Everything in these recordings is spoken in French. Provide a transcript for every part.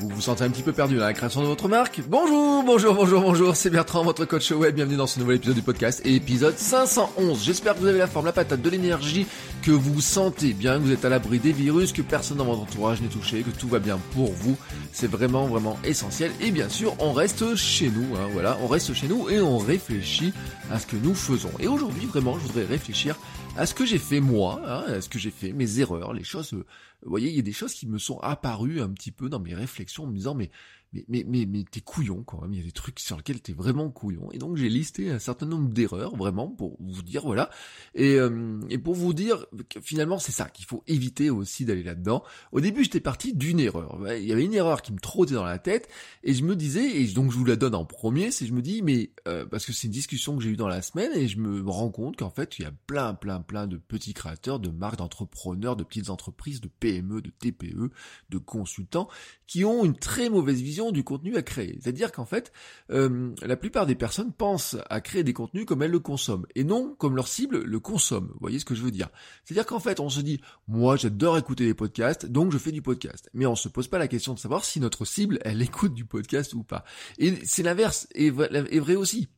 Vous vous sentez un petit peu perdu dans la création de votre marque Bonjour, bonjour, bonjour, bonjour, c'est Bertrand, votre coach web, bienvenue dans ce nouvel épisode du podcast, épisode 511. J'espère que vous avez la forme, la patate, de l'énergie, que vous sentez bien, que vous êtes à l'abri des virus, que personne dans votre entourage n'est touché, que tout va bien pour vous. C'est vraiment, vraiment essentiel. Et bien sûr, on reste chez nous, hein, voilà, on reste chez nous et on réfléchit à ce que nous faisons. Et aujourd'hui, vraiment, je voudrais réfléchir à ce que j'ai fait moi, hein, à ce que j'ai fait, mes erreurs, les choses... Euh, vous voyez, il y a des choses qui me sont apparues un petit peu dans mes réflexions en me disant mais mais, mais, mais, mais t'es couillon quand même, il y a des trucs sur lesquels t'es vraiment couillon. Et donc j'ai listé un certain nombre d'erreurs, vraiment, pour vous dire, voilà. Et, euh, et pour vous dire que finalement c'est ça, qu'il faut éviter aussi d'aller là-dedans. Au début j'étais parti d'une erreur. Il y avait une erreur qui me trottait dans la tête, et je me disais, et donc je vous la donne en premier, c'est je me dis, mais euh, parce que c'est une discussion que j'ai eue dans la semaine, et je me rends compte qu'en fait il y a plein, plein, plein de petits créateurs, de marques, d'entrepreneurs, de petites entreprises, de PME, de TPE, de consultants, qui ont une très mauvaise vision du contenu à créer. C'est-à-dire qu'en fait, euh, la plupart des personnes pensent à créer des contenus comme elles le consomment, et non comme leur cible le consomme. Vous voyez ce que je veux dire? C'est-à-dire qu'en fait, on se dit, moi j'adore écouter des podcasts, donc je fais du podcast. Mais on se pose pas la question de savoir si notre cible, elle écoute du podcast ou pas. Et c'est l'inverse, est vrai aussi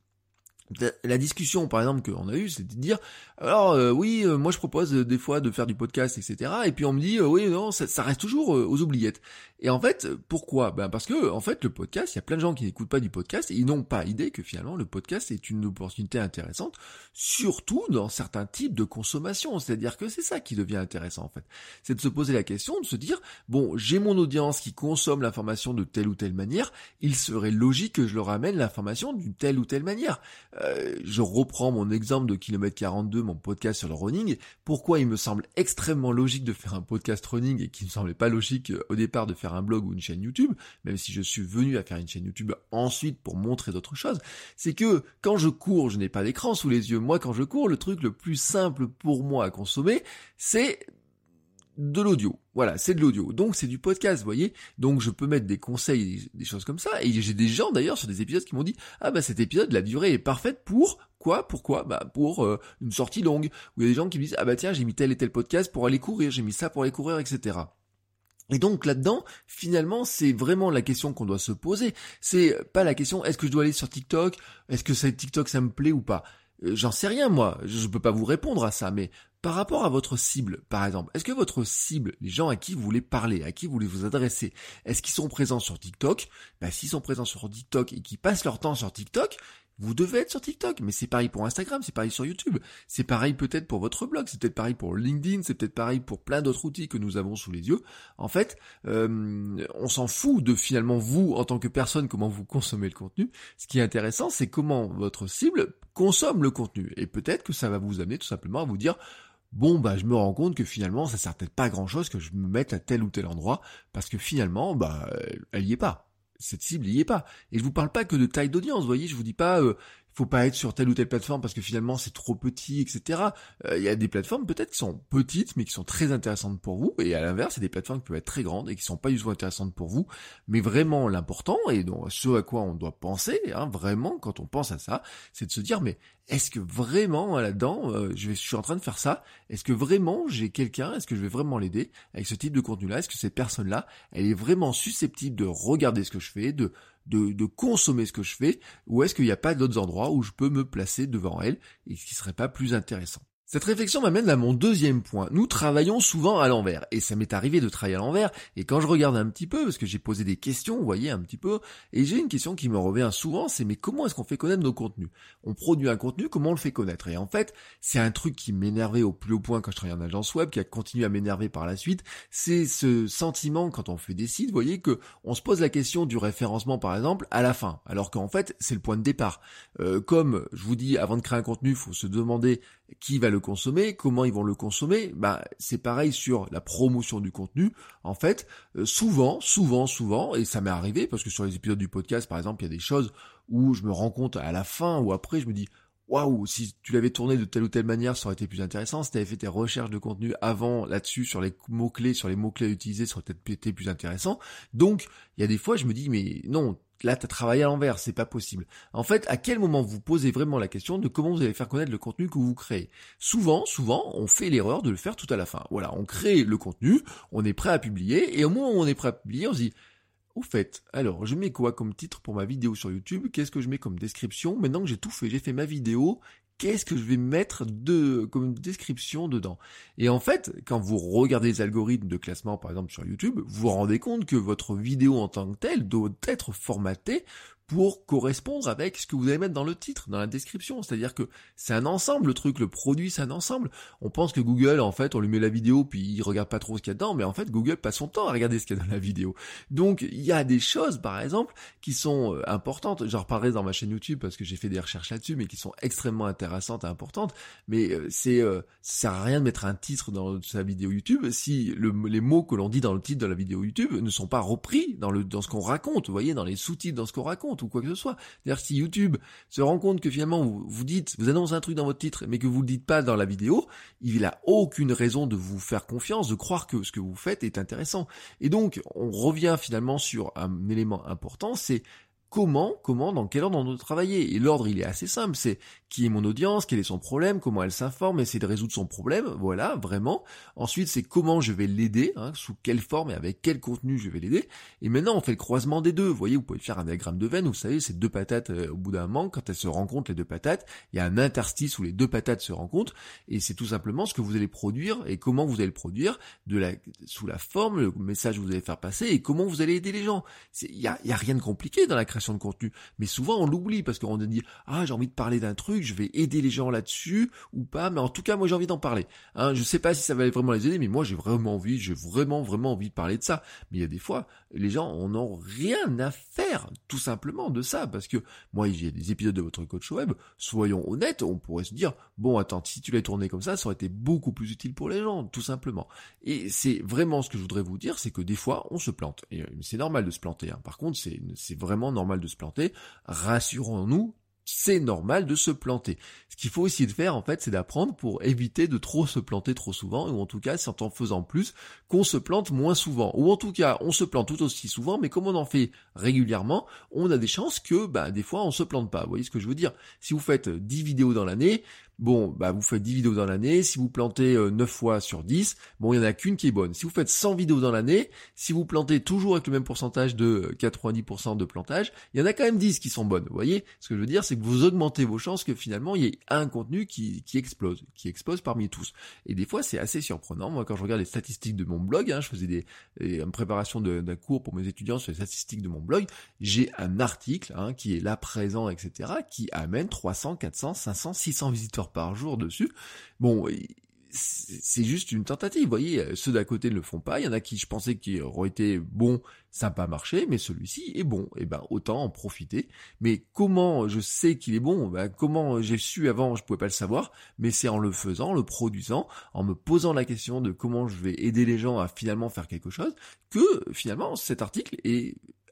la discussion par exemple qu'on a eue, c'est de dire alors euh, oui euh, moi je propose euh, des fois de faire du podcast etc et puis on me dit oui non ça, ça, reste toujours aux oubliettes. Et en fait pourquoi? Ben parce que en fait le podcast il y a plein de gens qui n'écoutent pas du podcast et ils n'ont pas idée que finalement le podcast est une opportunité intéressante surtout dans certains types de consommation. C'est-à-dire que c'est ça qui devient intéressant en fait. C'est de se poser la question de se dire bon j'ai mon audience qui consomme l'information de telle ou telle manière il serait logique que je leur amène l'information d'une telle ou telle manière euh, je reprends mon exemple de kilomètre 42, mon podcast sur le running. Pourquoi il me semble extrêmement logique de faire un podcast running et qu'il me semblait pas logique euh, au départ de faire un blog ou une chaîne YouTube, même si je suis venu à faire une chaîne YouTube ensuite pour montrer d'autres choses, c'est que quand je cours, je n'ai pas d'écran sous les yeux. Moi, quand je cours, le truc le plus simple pour moi à consommer, c'est de l'audio. Voilà, c'est de l'audio. Donc c'est du podcast, vous voyez. Donc je peux mettre des conseils, des choses comme ça. Et j'ai des gens d'ailleurs sur des épisodes qui m'ont dit ah bah cet épisode, la durée est parfaite pour quoi Pourquoi? Bah pour euh, une sortie longue. Ou il y a des gens qui me disent ah bah tiens j'ai mis tel et tel podcast pour aller courir, j'ai mis ça pour aller courir, etc. Et donc là-dedans, finalement, c'est vraiment la question qu'on doit se poser. C'est pas la question est-ce que je dois aller sur TikTok? Est-ce que TikTok ça me plaît ou pas? Euh, J'en sais rien moi, je peux pas vous répondre à ça, mais par rapport à votre cible, par exemple, est-ce que votre cible, les gens à qui vous voulez parler, à qui vous voulez vous adresser, est-ce qu'ils sont présents sur TikTok? Bah s'ils sont présents sur TikTok et qu'ils passent leur temps sur TikTok, vous devez être sur TikTok, mais c'est pareil pour Instagram, c'est pareil sur YouTube, c'est pareil peut-être pour votre blog, c'est peut-être pareil pour LinkedIn, c'est peut-être pareil pour plein d'autres outils que nous avons sous les yeux. En fait, euh, on s'en fout de finalement vous en tant que personne, comment vous consommez le contenu. Ce qui est intéressant, c'est comment votre cible consomme le contenu. Et peut-être que ça va vous amener tout simplement à vous dire, bon bah je me rends compte que finalement ça sert peut-être pas à grand chose que je me mette à tel ou tel endroit parce que finalement bah elle y est pas cette cible n'y est pas. Et je vous parle pas que de taille d'audience, voyez, je vous dis pas euh, faut pas être sur telle ou telle plateforme parce que finalement c'est trop petit, etc. Euh, il y a des plateformes peut-être qui sont petites mais qui sont très intéressantes pour vous, et à l'inverse, il y a des plateformes qui peuvent être très grandes et qui sont pas du tout intéressantes pour vous. Mais vraiment l'important, et donc ce à quoi on doit penser, hein, vraiment quand on pense à ça, c'est de se dire mais est-ce que vraiment là-dedans, euh, je, je suis en train de faire ça, est-ce que vraiment j'ai quelqu'un, est-ce que je vais vraiment l'aider avec ce type de contenu-là, est-ce que cette personne-là, elle est vraiment susceptible de regarder ce que je fais, de de, consommer ce que je fais, ou est-ce qu'il n'y a pas d'autres endroits où je peux me placer devant elle et ce qui serait pas plus intéressant? Cette réflexion m'amène à mon deuxième point. Nous travaillons souvent à l'envers, et ça m'est arrivé de travailler à l'envers, et quand je regarde un petit peu, parce que j'ai posé des questions, vous voyez un petit peu, et j'ai une question qui me revient souvent, c'est mais comment est-ce qu'on fait connaître nos contenus? On produit un contenu, comment on le fait connaître? Et en fait, c'est un truc qui m'énervait au plus haut point quand je travaillais en agence web, qui a continué à m'énerver par la suite, c'est ce sentiment quand on fait des sites, vous voyez que on se pose la question du référencement par exemple à la fin, alors qu'en fait c'est le point de départ. Euh, comme je vous dis, avant de créer un contenu, faut se demander qui va le consommer, comment ils vont le consommer. Bah, c'est pareil sur la promotion du contenu. En fait, euh, souvent, souvent, souvent, et ça m'est arrivé parce que sur les épisodes du podcast, par exemple, il y a des choses où je me rends compte à la fin ou après, je me dis waouh, si tu l'avais tourné de telle ou telle manière, ça aurait été plus intéressant. Si tu avais fait tes recherches de contenu avant là-dessus, sur les mots-clés, sur les mots-clés à utiliser, ça aurait peut-être été plus intéressant. Donc, il y a des fois, je me dis, mais non, là, tu as travaillé à l'envers, c'est pas possible. En fait, à quel moment vous posez vraiment la question de comment vous allez faire connaître le contenu que vous créez? Souvent, souvent, on fait l'erreur de le faire tout à la fin. Voilà, on crée le contenu, on est prêt à publier, et au moment où on est prêt à publier, on se dit, au fait, alors je mets quoi comme titre pour ma vidéo sur YouTube? Qu'est-ce que je mets comme description? Maintenant que j'ai tout fait, j'ai fait ma vidéo, qu'est-ce que je vais mettre de comme description dedans? Et en fait, quand vous regardez les algorithmes de classement par exemple sur YouTube, vous vous rendez compte que votre vidéo en tant que telle doit être formatée pour correspondre avec ce que vous allez mettre dans le titre, dans la description. C'est-à-dire que c'est un ensemble, le truc, le produit, c'est un ensemble. On pense que Google, en fait, on lui met la vidéo, puis il regarde pas trop ce qu'il y a dedans, mais en fait, Google passe son temps à regarder ce qu'il y a dans la vidéo. Donc, il y a des choses, par exemple, qui sont euh, importantes. J'en reparlerai dans ma chaîne YouTube parce que j'ai fait des recherches là-dessus, mais qui sont extrêmement intéressantes et importantes. Mais euh, c'est, euh, ça sert à rien de mettre un titre dans sa vidéo YouTube si les mots que l'on dit dans le titre de la vidéo YouTube ne sont pas repris dans le, dans ce qu'on raconte, vous voyez, dans les sous-titres, dans ce qu'on raconte ou quoi que ce soit. C'est-à-dire si YouTube se rend compte que finalement vous, vous dites, vous annoncez un truc dans votre titre, mais que vous le dites pas dans la vidéo, il a aucune raison de vous faire confiance, de croire que ce que vous faites est intéressant. Et donc, on revient finalement sur un élément important, c'est comment, comment, dans quel ordre on doit travailler. Et l'ordre, il est assez simple, c'est qui est mon audience, quel est son problème, comment elle s'informe, essayer de résoudre son problème, voilà, vraiment. Ensuite, c'est comment je vais l'aider, hein, sous quelle forme et avec quel contenu je vais l'aider. Et maintenant, on fait le croisement des deux. Vous voyez, vous pouvez faire un diagramme de veine, vous savez, ces deux patates, euh, au bout d'un moment, quand elles se rencontrent, les deux patates, il y a un interstice où les deux patates se rencontrent, et c'est tout simplement ce que vous allez produire et comment vous allez le produire, de la, sous la forme, le message que vous allez faire passer et comment vous allez aider les gens. Il y a, y a rien de compliqué dans la création de contenu. Mais souvent on l'oublie parce qu'on dit ah j'ai envie de parler d'un truc, je vais aider les gens là-dessus ou pas, mais en tout cas moi j'ai envie d'en parler. Hein, je sais pas si ça va vraiment les aider, mais moi j'ai vraiment envie, j'ai vraiment vraiment envie de parler de ça. Mais il y a des fois les gens en ont rien à faire tout simplement de ça parce que moi j'ai des épisodes de votre coach web, soyons honnêtes, on pourrait se dire bon attends si tu l'as tourné comme ça, ça aurait été beaucoup plus utile pour les gens tout simplement. Et c'est vraiment ce que je voudrais vous dire, c'est que des fois on se plante et euh, c'est normal de se planter. Hein. Par contre c'est vraiment normal de se planter rassurons-nous, c'est normal de se planter. Ce qu'il faut essayer de faire, en fait, c'est d'apprendre pour éviter de trop se planter trop souvent, ou en tout cas, c'est en faisant plus qu'on se plante moins souvent. Ou en tout cas, on se plante tout aussi souvent, mais comme on en fait régulièrement, on a des chances que, bah, des fois, on se plante pas. Vous voyez ce que je veux dire? Si vous faites 10 vidéos dans l'année, bon, bah vous faites 10 vidéos dans l'année, si vous plantez 9 euh, fois sur 10, bon, il n'y en a qu'une qui est bonne. Si vous faites 100 vidéos dans l'année, si vous plantez toujours avec le même pourcentage de 90% de plantage, il y en a quand même 10 qui sont bonnes. Vous voyez? Ce que je veux dire, c'est que vous augmentez vos chances que finalement, il y ait un contenu qui, qui explose, qui explose parmi tous. Et des fois, c'est assez surprenant. Moi, quand je regarde les statistiques de mon blog, hein, je faisais des, une préparation d'un cours pour mes étudiants sur les statistiques de mon blog, j'ai un article hein, qui est là présent, etc., qui amène 300, 400, 500, 600 visiteurs par jour dessus. Bon, c'est juste une tentative, vous voyez, ceux d'à côté ne le font pas, il y en a qui je pensais qu'ils auraient été bons, ça n'a pas marché, mais celui-ci est bon, et eh ben autant en profiter. Mais comment je sais qu'il est bon? Ben, Comment j'ai su avant, je pouvais pas le savoir, mais c'est en le faisant, en le produisant, en me posant la question de comment je vais aider les gens à finalement faire quelque chose, que finalement cet article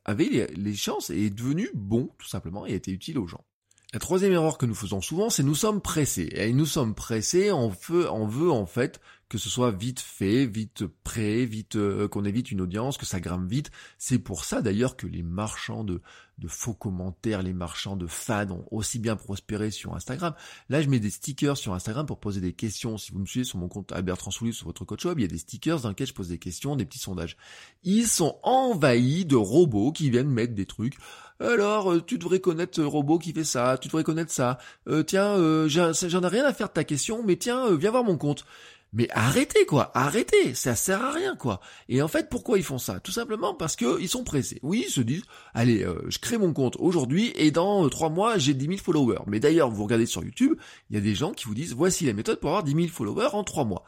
avait les, les chances et est devenu bon, tout simplement, et a été utile aux gens. La troisième erreur que nous faisons souvent, c'est nous sommes pressés. Et nous sommes pressés, on veut, on veut en fait que ce soit vite fait, vite prêt, vite euh, qu'on évite une audience, que ça grimpe vite. C'est pour ça d'ailleurs que les marchands de, faux commentaires, les marchands de fans ont aussi bien prospéré sur Instagram. Là, je mets des stickers sur Instagram pour poser des questions. Si vous me suivez sur mon compte Albert Transoulis sur votre coach web, il y a des stickers dans lesquels je pose des questions, des petits sondages. Ils sont envahis de robots qui viennent mettre des trucs. Alors, euh, tu devrais connaître ce robot qui fait ça, tu devrais connaître ça. Euh, tiens, euh, j'en ai rien à faire de ta question, mais tiens, viens voir mon compte. Mais arrêtez quoi, arrêtez, ça sert à rien quoi. Et en fait, pourquoi ils font ça? Tout simplement parce que ils sont pressés. Oui, ils se disent, allez, je crée mon compte aujourd'hui et dans trois mois j'ai 10 000 followers. Mais d'ailleurs, vous regardez sur YouTube, il y a des gens qui vous disent, voici la méthode pour avoir 10 000 followers en trois mois.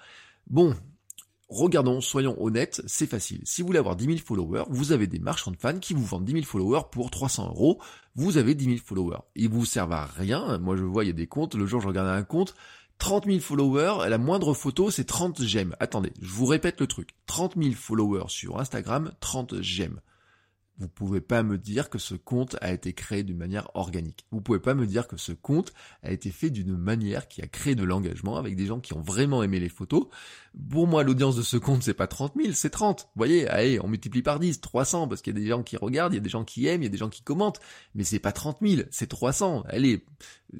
Bon, regardons, soyons honnêtes, c'est facile. Si vous voulez avoir 10 000 followers, vous avez des marchands de fans qui vous vendent 10 000 followers pour 300 euros. Vous avez 10 000 followers. Ils vous servent à rien. Moi, je vois, il y a des comptes. Le jour, je regardais un compte. 30 000 followers, la moindre photo c'est 30 j'aime. Attendez, je vous répète le truc. 30 000 followers sur Instagram, 30 j'aime. Vous pouvez pas me dire que ce compte a été créé d'une manière organique. Vous pouvez pas me dire que ce compte a été fait d'une manière qui a créé de l'engagement avec des gens qui ont vraiment aimé les photos. Pour moi, l'audience de ce compte, c'est pas 30 000, c'est 30. Vous voyez, allez, on multiplie par 10, 300, parce qu'il y a des gens qui regardent, il y a des gens qui aiment, il y a des gens qui commentent. Mais c'est pas 30 000, c'est 300. Allez,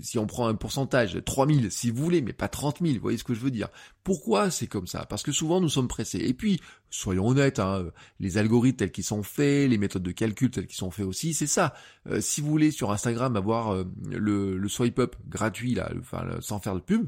si on prend un pourcentage, 3 000, si vous voulez, mais pas 30 000, vous voyez ce que je veux dire. Pourquoi c'est comme ça? Parce que souvent, nous sommes pressés. Et puis, soyons honnêtes, hein, les algorithmes tels qu'ils sont faits, les méthodes de calcul telles qu'ils sont faits aussi, c'est ça. Euh, si vous voulez sur Instagram avoir euh, le, le, swipe up gratuit là, enfin sans faire de pub,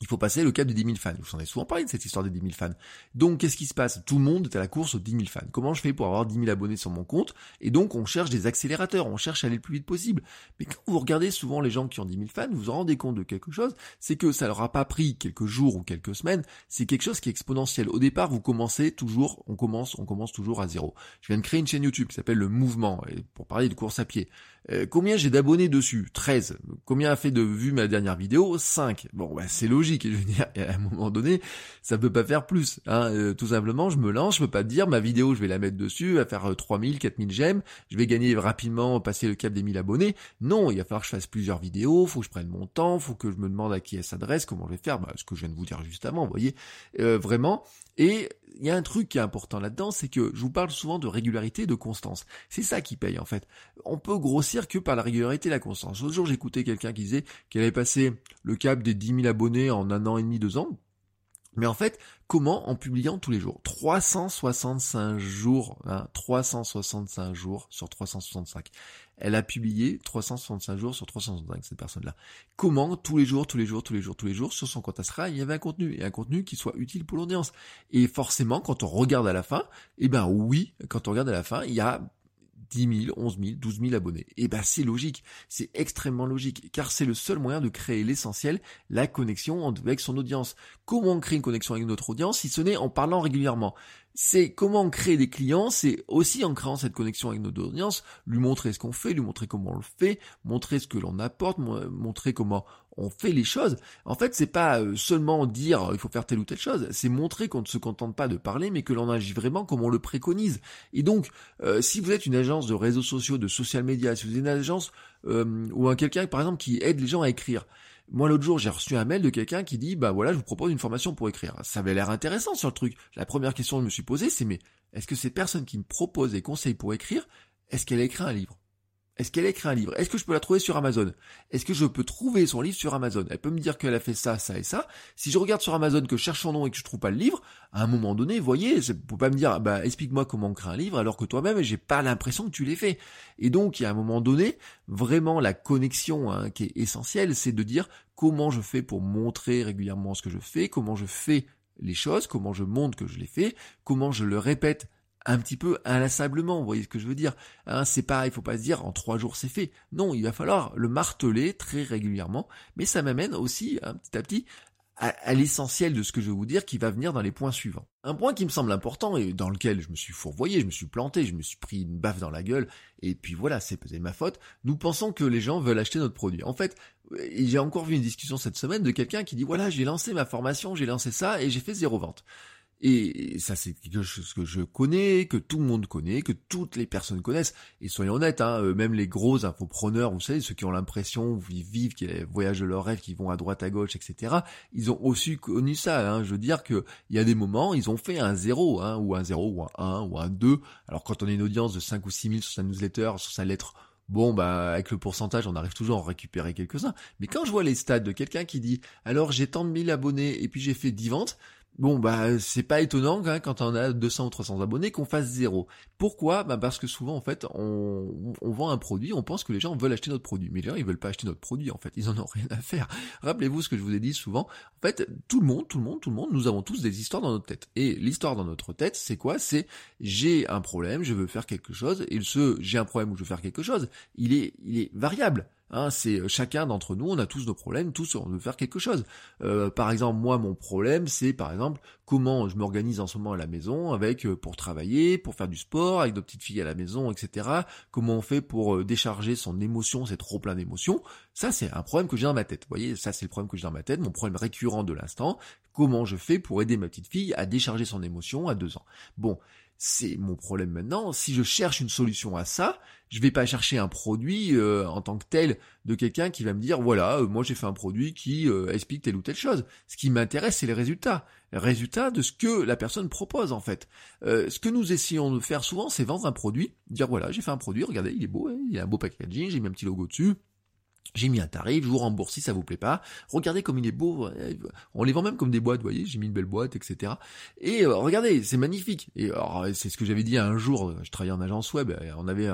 il faut passer le cap de 10 000 fans. Je vous en ai souvent parlé de cette histoire des 10 000 fans. Donc, qu'est-ce qui se passe? Tout le monde est à la course aux 10 000 fans. Comment je fais pour avoir 10 000 abonnés sur mon compte? Et donc, on cherche des accélérateurs, on cherche à aller le plus vite possible. Mais quand vous regardez souvent les gens qui ont 10 000 fans, vous vous rendez compte de quelque chose, c'est que ça leur a pas pris quelques jours ou quelques semaines, c'est quelque chose qui est exponentiel. Au départ, vous commencez toujours, on commence, on commence toujours à zéro. Je viens de créer une chaîne YouTube qui s'appelle Le Mouvement, pour parler de course à pied. Euh, combien j'ai d'abonnés dessus? 13. Combien a fait de vues ma dernière vidéo? 5. Bon, bah, c'est logique, je veux dire, à un moment donné, ça peut pas faire plus. Hein. Euh, tout simplement, je me lance, je peux pas dire, ma vidéo, je vais la mettre dessus, elle va faire 3000, 4000 j'aime, je vais gagner rapidement, passer le cap des 1000 abonnés. Non, il va falloir que je fasse plusieurs vidéos, faut que je prenne mon temps, faut que je me demande à qui elle s'adresse, comment je vais faire, bah, ce que je viens de vous dire juste avant, vous voyez, euh, vraiment. Et il y a un truc qui est important là-dedans, c'est que je vous parle souvent de régularité, de constance. C'est ça qui paye en fait. On peut grossir que par la régularité et la constance. L'autre jour, j'écoutais quelqu'un qui disait qu'elle avait passé le cap des 10 000 abonnés en un an et demi, deux ans. Mais en fait, comment En publiant tous les jours? 365 jours, hein, 365 jours sur 365. Elle a publié 365 jours sur 365, cette personne-là. Comment Tous les jours, tous les jours, tous les jours, tous les jours, sur son compte Astra, il y avait un contenu, et un contenu qui soit utile pour l'audience. Et forcément, quand on regarde à la fin, eh ben oui, quand on regarde à la fin, il y a 10 000, 11 000, 12 000 abonnés. Et eh ben c'est logique, c'est extrêmement logique, car c'est le seul moyen de créer l'essentiel, la connexion avec son audience. Comment on crée une connexion avec notre audience si ce n'est en parlant régulièrement? C'est comment créer des clients, c'est aussi en créant cette connexion avec notre audience, lui montrer ce qu'on fait, lui montrer comment on le fait, montrer ce que l'on apporte, montrer comment on fait les choses. En fait, c'est pas euh, seulement dire euh, il faut faire telle ou telle chose, c'est montrer qu'on ne se contente pas de parler, mais que l'on agit vraiment comme on le préconise. Et donc, euh, si vous êtes une agence de réseaux sociaux, de social media, si vous êtes une agence ou un quelqu'un par exemple qui aide les gens à écrire, moi, l'autre jour, j'ai reçu un mail de quelqu'un qui dit, bah voilà, je vous propose une formation pour écrire. Ça avait l'air intéressant sur le truc. La première question que je me suis posée, c'est, mais est-ce que cette personne qui me propose des conseils pour écrire, est-ce qu'elle a écrit un livre? Est-ce qu'elle a écrit un livre? Est-ce que je peux la trouver sur Amazon? Est-ce que je peux trouver son livre sur Amazon? Elle peut me dire qu'elle a fait ça, ça et ça. Si je regarde sur Amazon, que je cherche son nom et que je trouve pas le livre, à un moment donné, vous voyez, vous pouvez pas me dire, bah explique-moi comment on crée un livre, alors que toi-même, j'ai pas l'impression que tu l'aies fait. Et donc, il y a un moment donné, vraiment la connexion hein, qui est essentielle, c'est de dire comment je fais pour montrer régulièrement ce que je fais, comment je fais les choses, comment je montre que je les fais, comment je le répète un petit peu inlassablement, vous voyez ce que je veux dire hein, C'est pas, il faut pas se dire en trois jours c'est fait. Non, il va falloir le marteler très régulièrement, mais ça m'amène aussi un petit à petit à, l'essentiel de ce que je vais vous dire qui va venir dans les points suivants. Un point qui me semble important et dans lequel je me suis fourvoyé, je me suis planté, je me suis pris une baffe dans la gueule, et puis voilà, c'est peut-être ma faute, nous pensons que les gens veulent acheter notre produit. En fait, j'ai encore vu une discussion cette semaine de quelqu'un qui dit voilà, j'ai lancé ma formation, j'ai lancé ça, et j'ai fait zéro vente. Et ça, c'est quelque chose que je connais, que tout le monde connaît, que toutes les personnes connaissent. Et soyons honnêtes, hein, euh, même les gros infopreneurs, vous savez, ceux qui ont l'impression, ils vivent, qui voyagent de leur rêve, qui vont à droite, à gauche, etc. Ils ont aussi connu ça. Hein. Je veux dire que il y a des moments, ils ont fait un zéro, hein, ou un zéro, ou un 1, ou un 2. Alors quand on a une audience de 5 ou 6 000 sur sa newsletter, sur sa lettre Bon, bah, avec le pourcentage, on arrive toujours à en récupérer quelques-uns. Mais quand je vois les stats de quelqu'un qui dit, alors j'ai tant de mille abonnés et puis j'ai fait 10 ventes, Bon bah c'est pas étonnant hein, quand on a 200 ou 300 abonnés qu'on fasse zéro. Pourquoi? Bah parce que souvent en fait on, on, vend un produit, on pense que les gens veulent acheter notre produit, mais les gens ils veulent pas acheter notre produit en fait, ils en ont rien à faire. Rappelez-vous ce que je vous ai dit souvent. En fait tout le monde, tout le monde, tout le monde, nous avons tous des histoires dans notre tête. Et l'histoire dans notre tête c'est quoi? C'est j'ai un problème, je veux faire quelque chose, et ce j'ai un problème ou je veux faire quelque chose, il est il est variable. Hein, c'est euh, chacun d'entre nous, on a tous nos problèmes, tous on veut faire quelque chose. Euh, par exemple, moi, mon problème, c'est par exemple comment je m'organise en ce moment à la maison avec euh, pour travailler, pour faire du sport, avec deux petites filles à la maison, etc. Comment on fait pour euh, décharger son émotion, c'est trop plein d'émotions. Ça, c'est un problème que j'ai dans ma tête. Vous voyez, ça, c'est le problème que j'ai dans ma tête, mon problème récurrent de l'instant. Comment je fais pour aider ma petite fille à décharger son émotion à deux ans? Bon, c'est mon problème maintenant. Si je cherche une solution à ça, je vais pas chercher un produit euh, en tant que tel de quelqu'un qui va me dire voilà, euh, moi j'ai fait un produit qui euh, explique telle ou telle chose. Ce qui m'intéresse, c'est les résultats, résultats de ce que la personne propose en fait. ce que nous essayons de faire souvent, c'est vendre un produit, dire voilà, j'ai fait un produit, regardez, il est beau, hein, il y a un beau packaging, j'ai mis un petit logo dessus. J'ai mis un tarif, je vous rembourse si ça vous plaît pas. Regardez comme il est beau. On les vend même comme des boîtes, vous voyez. J'ai mis une belle boîte, etc. Et euh, regardez, c'est magnifique. Et c'est ce que j'avais dit un jour. Je travaillais en agence web. on avait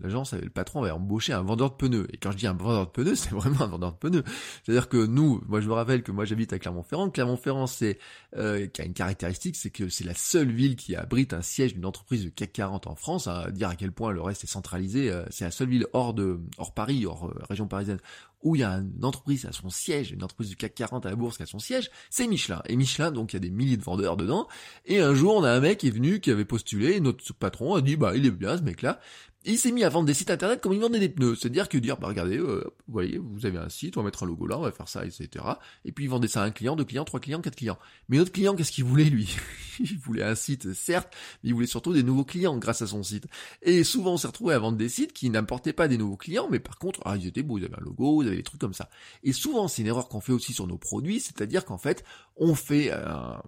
l'agence, le patron avait embauché un vendeur de pneus. Et quand je dis un vendeur de pneus, c'est vraiment un vendeur de pneus. C'est-à-dire que nous, moi je me rappelle que moi j'habite à Clermont-Ferrand. Clermont-Ferrand, c'est euh, qui a une caractéristique, c'est que c'est la seule ville qui abrite un siège d'une entreprise de CAC 40 en France. Hein, à dire à quel point le reste est centralisé. Euh, c'est la seule ville hors de hors Paris, hors euh, région parisienne, où il y a une entreprise à son siège, une entreprise du CAC 40 à la bourse qui a son siège. C'est Michelin. Et Michelin, donc il y a des milliers de vendeurs dedans. Et un jour, on a un mec qui est venu, qui avait postulé. Notre patron a dit, bah il est bien ce mec-là il s'est mis à vendre des sites internet comme il vendait des pneus. C'est-à-dire que dire, bah regardez, euh, vous voyez, vous avez un site, on va mettre un logo là, on va faire ça, etc. Et puis il vendait ça à un client, deux clients, trois clients, quatre clients. Mais notre client, qu'est-ce qu'il voulait lui? Il voulait un site, certes, mais il voulait surtout des nouveaux clients grâce à son site. Et souvent on s'est retrouvé à vendre des sites qui n'apportaient pas des nouveaux clients, mais par contre, ah ils étaient beaux, ils avaient un logo, ils avaient des trucs comme ça. Et souvent c'est une erreur qu'on fait aussi sur nos produits, c'est-à-dire qu'en fait, on fait un,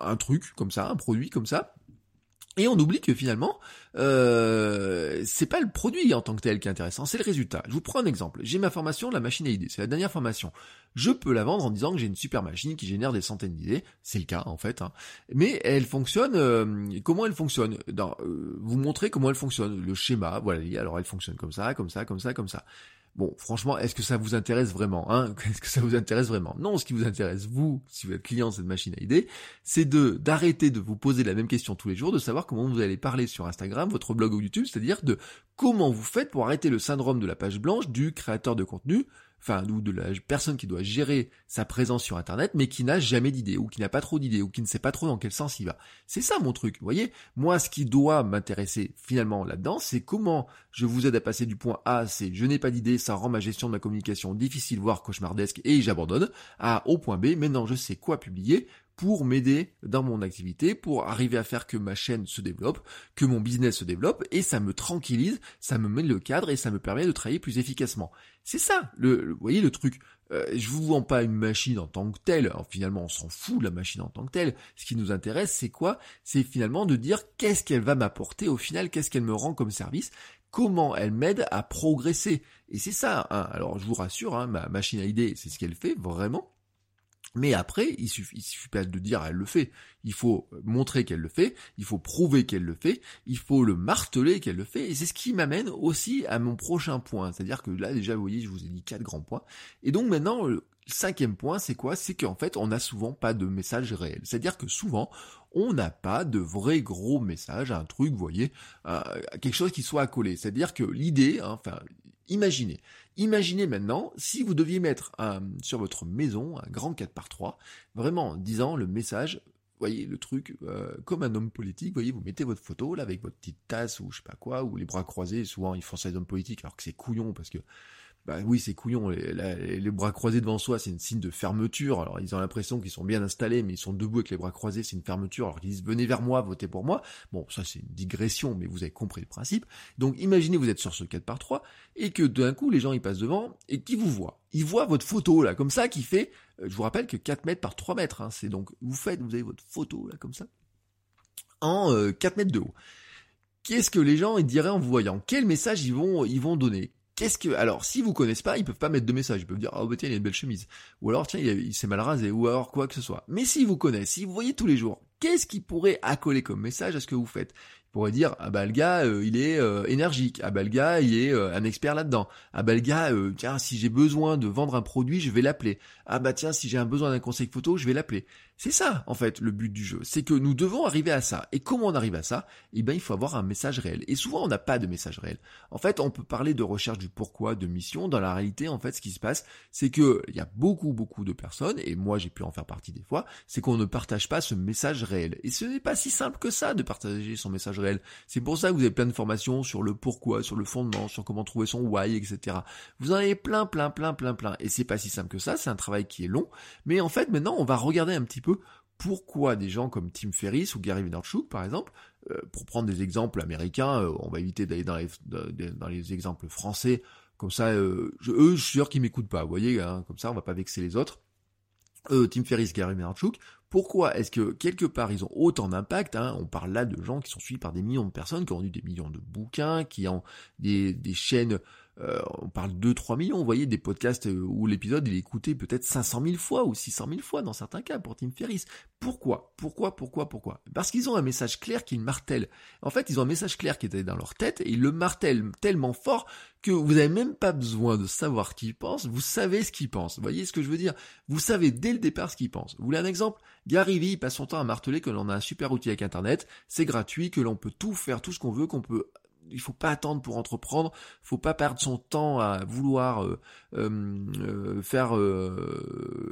un truc comme ça, un produit comme ça, et on oublie que finalement, euh, c'est pas le produit en tant que tel qui est intéressant, c'est le résultat. Je vous prends un exemple. J'ai ma formation, la machine à idées. C'est la dernière formation. Je peux la vendre en disant que j'ai une super machine qui génère des centaines d'idées. C'est le cas en fait. Hein. Mais elle fonctionne. Euh, comment elle fonctionne? Euh, Vous montrez comment elle fonctionne. Le schéma. Voilà. Alors elle fonctionne comme ça, comme ça, comme ça, comme ça. Bon, franchement, est-ce que ça vous intéresse vraiment hein? Est-ce que ça vous intéresse vraiment? Non, ce qui vous intéresse, vous, si vous êtes client de cette machine à idées, c'est de d'arrêter de vous poser la même question tous les jours, de savoir comment vous allez parler sur Instagram, votre blog ou YouTube, c'est-à-dire de comment vous faites pour arrêter le syndrome de la page blanche du créateur de contenu enfin ou de la personne qui doit gérer sa présence sur internet mais qui n'a jamais d'idée ou qui n'a pas trop d'idées ou qui ne sait pas trop dans quel sens il va. C'est ça mon truc, vous voyez? Moi ce qui doit m'intéresser finalement là-dedans, c'est comment je vous aide à passer du point A, c'est je n'ai pas d'idée, ça rend ma gestion de ma communication difficile voire cauchemardesque et j'abandonne, à au point B, maintenant je sais quoi publier pour m'aider dans mon activité, pour arriver à faire que ma chaîne se développe, que mon business se développe, et ça me tranquillise, ça me met le cadre et ça me permet de travailler plus efficacement. C'est ça, le, vous voyez le truc. Euh, je vous vends pas une machine en tant que telle. Alors, finalement, on s'en fout de la machine en tant que telle. Ce qui nous intéresse, c'est quoi? C'est finalement de dire qu'est-ce qu'elle va m'apporter au final, qu'est-ce qu'elle me rend comme service, comment elle m'aide à progresser. Et c'est ça. Hein. Alors, je vous rassure, hein, ma machine à idées, c'est ce qu'elle fait vraiment. Mais après, il suffit, suffit pas de dire elle le fait. Il faut montrer qu'elle le fait, il faut prouver qu'elle le fait, il faut le marteler qu'elle le fait. Et c'est ce qui m'amène aussi à mon prochain point. C'est-à-dire que là, déjà, vous voyez, je vous ai dit quatre grands points. Et donc maintenant, le cinquième point, c'est quoi? C'est qu'en fait, on n'a souvent pas de message réel. C'est-à-dire que souvent, on n'a pas de vrai gros message, un truc, vous voyez, euh, quelque chose qui soit accolé. C'est-à-dire que l'idée, hein, enfin, imaginez, Imaginez maintenant si vous deviez mettre sur votre maison un grand 4 par 3, vraiment en disant le message, voyez le truc euh, comme un homme politique, voyez, vous mettez votre photo là avec votre petite tasse ou je sais pas quoi, ou les bras croisés, souvent ils font ça les hommes politiques alors que c'est couillon parce que bah oui, c'est couillon, les, bras croisés devant soi, c'est une signe de fermeture. Alors ils ont l'impression qu'ils sont bien installés, mais ils sont debout avec les bras croisés, c'est une fermeture. Alors qu'ils disent venez vers moi, votez pour moi. Bon, ça c'est une digression, mais vous avez compris le principe. Donc imaginez vous êtes sur ce 4 par 3 et que d'un coup les gens ils passent devant et qui vous voient. Ils voient votre photo là, comme ça, qui fait, euh, je vous rappelle que 4 mètres par 3 mètres. Hein, c'est donc vous faites, vous avez votre photo là comme ça en 4 euh, mètres de haut. Qu'est-ce que les gens ils diraient en vous voyant? Quel message ils vont ils vont donner? Qu'est-ce que alors si vous connaissez pas, ils peuvent pas mettre de message, ils peuvent dire oh bah tiens il a une belle chemise. Ou alors tiens il, s'est mal rasé. Ou alors quoi que ce soit. Mais si vous connaissez, si vous voyez tous les jours qu'est-ce qui pourrait accoler comme message à ce que vous faites? Il pourrait dire ah bah le gars euh, il est euh, énergique, ah bah le gars il est euh, un expert là-dedans, ah bah le gars tiens si j'ai besoin de vendre un produit je vais l'appeler, ah bah tiens si j'ai un besoin d'un conseil photo je vais l'appeler. C'est ça, en fait, le but du jeu. C'est que nous devons arriver à ça. Et comment on arrive à ça? Eh bien, il faut avoir un message réel. Et souvent, on n'a pas de message réel. En fait, on peut parler de recherche du pourquoi, de mission. Dans la réalité, en fait, ce qui se passe, c'est que il y a beaucoup, beaucoup de personnes, et moi, j'ai pu en faire partie des fois, c'est qu'on ne partage pas ce message réel. Et ce n'est pas si simple que ça de partager son message réel. C'est pour ça que vous avez plein de formations sur le pourquoi, sur le fondement, sur comment trouver son why, etc. Vous en avez plein, plein, plein, plein, plein. Et c'est pas si simple que ça. C'est un travail qui est long. Mais en fait, maintenant, on va regarder un petit peu pourquoi des gens comme Tim Ferriss ou Gary Vaynerchuk, par exemple, euh, pour prendre des exemples américains, euh, on va éviter d'aller dans les, exemples français, comme ça, euh, eux, je suis sûr qu'ils m'écoutent pas, vous voyez, hein, comme ça, on va pas vexer les autres. Tim Ferriss, Gary Vaynerchuk, pourquoi est-ce que quelque part ils ont autant d'impact hein On parle là de gens qui sont suivis par des millions de personnes, qui ont eu des millions de bouquins, qui ont des chaînes euh, on parle de 3 millions, vous voyez, des podcasts euh, où l'épisode il est écouté peut-être 500 000 fois ou 600 000 fois dans certains cas pour Tim Ferriss. Pourquoi? Pourquoi Pourquoi Pourquoi? Parce qu'ils ont un message clair qu'ils martèlent. En fait, ils ont un message clair qui est dans leur tête et ils le martèlent tellement fort que vous n'avez même pas besoin de savoir ce qu'ils pensent, vous savez ce qu'ils pensent. Vous voyez ce que je veux dire? Vous savez dès le départ ce qu'ils pensent. Vous voulez un exemple? Gary Vee passe son temps à marteler que l'on a un super outil avec Internet, c'est gratuit, que l'on peut tout faire, tout ce qu'on veut, qu'on peut il faut pas attendre pour entreprendre, faut pas perdre son temps à vouloir euh, euh, euh, faire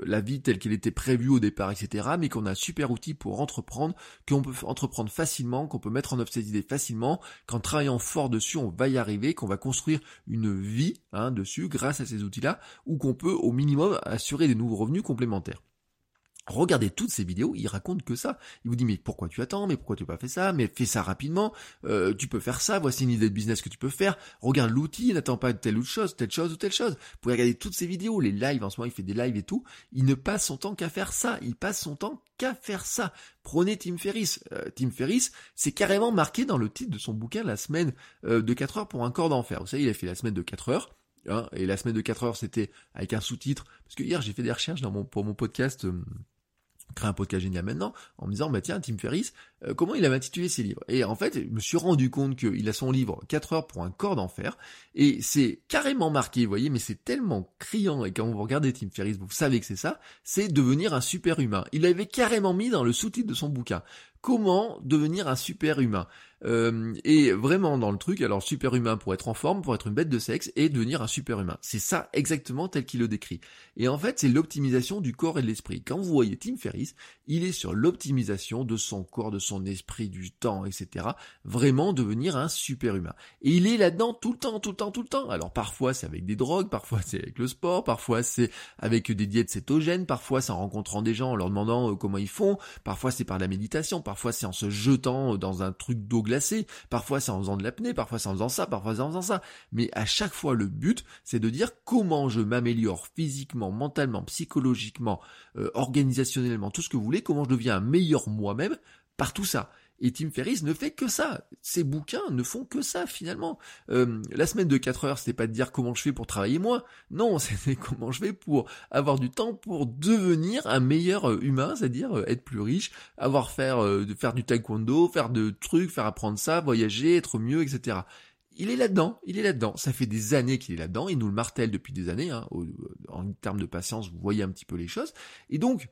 la vie telle qu'elle était prévue au départ, etc. Mais qu'on a un super outil pour entreprendre, qu'on peut entreprendre facilement, qu'on peut mettre en œuvre ses idées facilement, qu'en travaillant fort dessus, on va y arriver, qu'on va construire une vie hein, dessus grâce à ces outils-là, ou qu'on peut au minimum assurer des nouveaux revenus complémentaires. Regardez toutes ces vidéos, il raconte que ça. Il vous dit mais pourquoi tu attends, mais pourquoi tu n'as pas fait ça, mais fais ça rapidement, euh, tu peux faire ça, voici une idée de business que tu peux faire, regarde l'outil, n'attends pas telle ou chose, telle chose ou telle chose. Vous pouvez regarder toutes ces vidéos, les lives, en ce moment il fait des lives et tout, il ne passe son temps qu'à faire ça, il passe son temps qu'à faire ça. Prenez Tim Ferriss. Euh, Tim Ferriss, c'est carrément marqué dans le titre de son bouquin La semaine euh, de 4 heures pour un corps d'enfer. Vous savez, il a fait la semaine de 4 heures. Hein, et la semaine de 4 heures, c'était avec un sous-titre. Parce que hier, j'ai fait des recherches dans mon, pour mon podcast créer un podcast génial maintenant en me disant bah tiens Tim Ferriss euh, comment il avait intitulé ses livres? Et en fait je me suis rendu compte qu'il a son livre 4 heures pour un corps d'enfer et c'est carrément marqué vous voyez mais c'est tellement criant et quand vous regardez Tim Ferriss vous savez que c'est ça c'est devenir un super humain. Il l'avait carrément mis dans le sous-titre de son bouquin comment devenir un super humain euh, et vraiment dans le truc, alors super humain pour être en forme, pour être une bête de sexe et devenir un super humain. C'est ça exactement tel qu'il le décrit. Et en fait, c'est l'optimisation du corps et de l'esprit. Quand vous voyez Tim Ferriss, il est sur l'optimisation de son corps, de son esprit, du temps, etc. Vraiment devenir un super humain. Et il est là-dedans tout le temps, tout le temps, tout le temps. Alors parfois c'est avec des drogues, parfois c'est avec le sport, parfois c'est avec des diètes cétogènes, parfois c'est en rencontrant des gens, en leur demandant euh, comment ils font, parfois c'est par la méditation, parfois c'est en se jetant dans un truc d'eau glacée, parfois c'est en faisant de l'apnée, parfois c'est en faisant ça, parfois c'est en faisant ça. Mais à chaque fois le but c'est de dire comment je m'améliore physiquement, mentalement, psychologiquement, euh, organisationnellement, tout ce que vous voulez, comment je deviens un meilleur moi-même par tout ça. Et Tim Ferriss ne fait que ça. Ses bouquins ne font que ça finalement. Euh, la semaine de 4 heures, c'était pas de dire comment je fais pour travailler moins. Non, c'était comment je fais pour avoir du temps pour devenir un meilleur euh, humain, c'est-à-dire être plus riche, avoir faire, faire du taekwondo, faire de trucs, faire apprendre ça, voyager, être mieux, etc. Il est là-dedans, il est là-dedans. Ça fait des années qu'il est là-dedans, il nous le martèle depuis des années. Hein. En termes de patience, vous voyez un petit peu les choses. Et donc,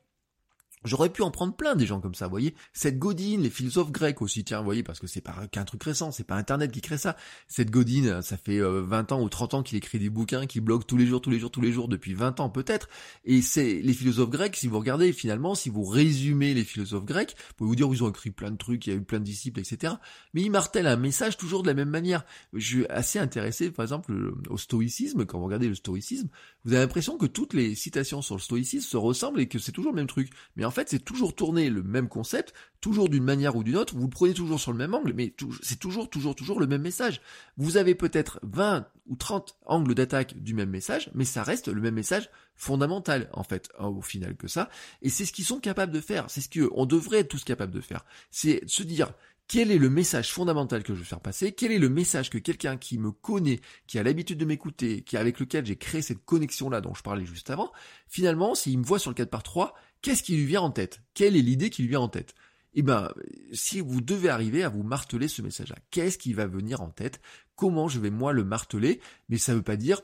J'aurais pu en prendre plein des gens comme ça, vous voyez. Cette Godine, les philosophes grecs aussi, tiens, vous voyez, parce que c'est pas qu'un truc récent, c'est pas Internet qui crée ça. Cette Godine, ça fait 20 euh, ans ou 30 ans qu'il écrit des bouquins, qu'il blogue tous les jours, tous les jours, tous les jours, depuis 20 ans peut-être. Et c'est les philosophes grecs, si vous regardez finalement, si vous résumez les philosophes grecs, vous pouvez vous dire, ils ont écrit plein de trucs, il y a eu plein de disciples, etc. Mais ils martèlent un message toujours de la même manière. Je suis assez intéressé, par exemple, au stoïcisme, quand vous regardez le stoïcisme, vous avez l'impression que toutes les citations sur le stoïcisme se ressemblent et que c'est toujours le même truc. Mais en fait, c'est toujours tourné le même concept, toujours d'une manière ou d'une autre, vous le prenez toujours sur le même angle, mais c'est toujours, toujours, toujours le même message. Vous avez peut-être 20 ou 30 angles d'attaque du même message, mais ça reste le même message fondamental, en fait, hein, au final que ça. Et c'est ce qu'ils sont capables de faire. C'est ce qu'on devrait être tous capables de faire. C'est se dire, quel est le message fondamental que je veux faire passer? Quel est le message que quelqu'un qui me connaît, qui a l'habitude de m'écouter, qui avec lequel j'ai créé cette connexion-là dont je parlais juste avant, finalement, s'il me voit sur le 4 par 3, qu'est-ce qui lui vient en tête? Quelle est l'idée qui lui vient en tête? Eh ben, si vous devez arriver à vous marteler ce message-là, qu'est-ce qui va venir en tête? Comment je vais moi le marteler? Mais ça veut pas dire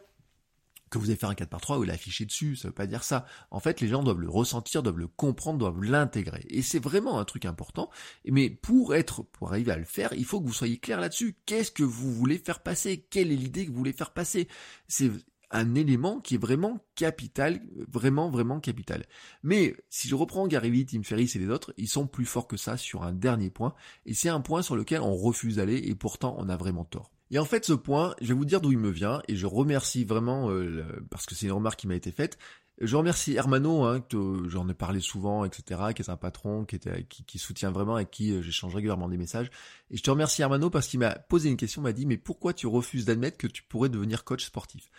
que vous allez faire un 4 par 3 ou l'afficher dessus, ça veut pas dire ça. En fait, les gens doivent le ressentir, doivent le comprendre, doivent l'intégrer. Et c'est vraiment un truc important. Mais pour être, pour arriver à le faire, il faut que vous soyez clair là-dessus. Qu'est-ce que vous voulez faire passer? Quelle est l'idée que vous voulez faire passer? C'est un élément qui est vraiment capital, vraiment, vraiment capital. Mais si je reprends Gary Vee, Tim Ferriss et les autres, ils sont plus forts que ça sur un dernier point. Et c'est un point sur lequel on refuse d'aller et pourtant on a vraiment tort. Et en fait, ce point, je vais vous dire d'où il me vient, et je remercie vraiment, euh, parce que c'est une remarque qui m'a été faite, je remercie Hermano, hein, que j'en ai parlé souvent, etc., qui est un patron, qui, soutient vraiment, et qui euh, j'échange régulièrement des messages. Et je te remercie Hermano parce qu'il m'a posé une question, m'a dit, mais pourquoi tu refuses d'admettre que tu pourrais devenir coach sportif?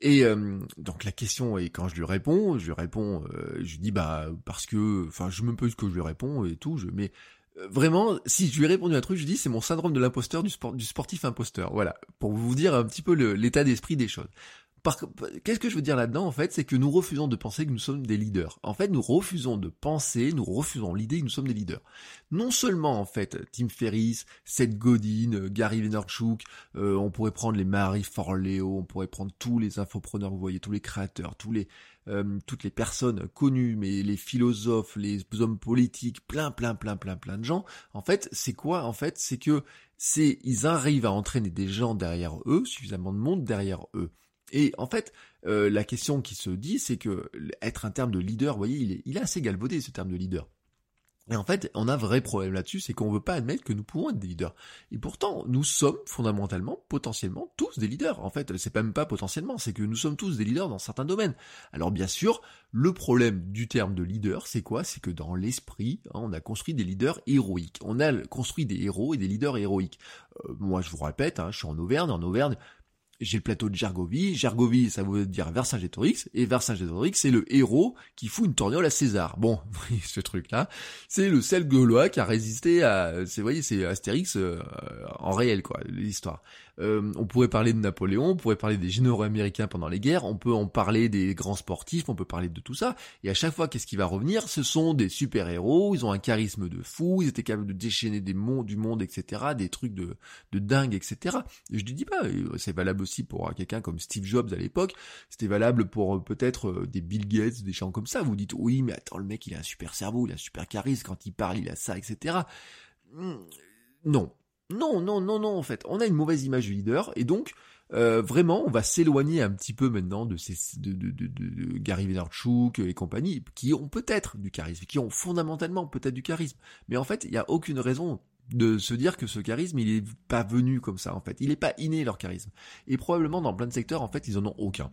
Et euh, donc la question est quand je lui réponds, je lui réponds, je lui dis bah parce que, enfin je me pose ce que je lui réponds et tout, je mais vraiment, si je lui ai répondu un truc, je dis c'est mon syndrome de l'imposteur du, sport, du sportif imposteur. Voilà, pour vous dire un petit peu l'état d'esprit des choses. Qu'est-ce que je veux dire là-dedans en fait C'est que nous refusons de penser que nous sommes des leaders. En fait, nous refusons de penser, nous refusons l'idée que nous sommes des leaders. Non seulement en fait, Tim Ferriss, Seth Godin, Gary Vaynerchuk, euh, on pourrait prendre les Marie Forleo, on pourrait prendre tous les infopreneurs, vous voyez, tous les créateurs, tous les euh, toutes les personnes connues, mais les philosophes, les hommes politiques, plein, plein, plein, plein, plein de gens. En fait, c'est quoi En fait, c'est que c'est ils arrivent à entraîner des gens derrière eux, suffisamment de monde derrière eux. Et en fait, euh, la question qui se dit, c'est que être un terme de leader, vous voyez, il est, assez galvaudé ce terme de leader. Et en fait, on a un vrai problème là-dessus, c'est qu'on veut pas admettre que nous pouvons être des leaders. Et pourtant, nous sommes fondamentalement, potentiellement, tous des leaders. En fait, c'est même pas potentiellement, c'est que nous sommes tous des leaders dans certains domaines. Alors bien sûr, le problème du terme de leader, c'est quoi? C'est que dans l'esprit, hein, on a construit des leaders héroïques. On a construit des héros et des leaders héroïques. Euh, moi, je vous répète, hein, je suis en Auvergne. En Auvergne, j'ai le plateau de Gergovie. Gergovie, ça veut dire Vercingétorix. Et Vercingétorix, c'est le héros qui fout une torgnole à César. Bon, ce truc-là, c'est le seul gaulois qui a résisté à, c'est, voyez, c'est Astérix euh, en réel, quoi, l'histoire. Euh, on pourrait parler de Napoléon, on pourrait parler des généraux américains pendant les guerres, on peut en parler des grands sportifs, on peut parler de tout ça. Et à chaque fois, qu'est-ce qui va revenir? Ce sont des super-héros, ils ont un charisme de fou, ils étaient capables de déchaîner des mondes, du monde, etc., des trucs de, de dingue, etc. Et je ne dis pas, euh, c'est valable aussi pour quelqu'un comme Steve Jobs à l'époque, c'était valable pour euh, peut-être des Bill Gates, des gens comme ça. Vous dites, oui, mais attends, le mec, il a un super cerveau, il a un super charisme, quand il parle, il a ça, etc. Hmm, non, non, non, non, non, en fait. On a une mauvaise image du leader, et donc, euh, vraiment, on va s'éloigner un petit peu maintenant de ces de, de, de, de Gary Vaynerchuk et compagnie, qui ont peut-être du charisme, qui ont fondamentalement peut-être du charisme. Mais en fait, il n'y a aucune raison de se dire que ce charisme, il est pas venu comme ça, en fait. Il n'est pas inné, leur charisme. Et probablement, dans plein de secteurs, en fait, ils en ont aucun.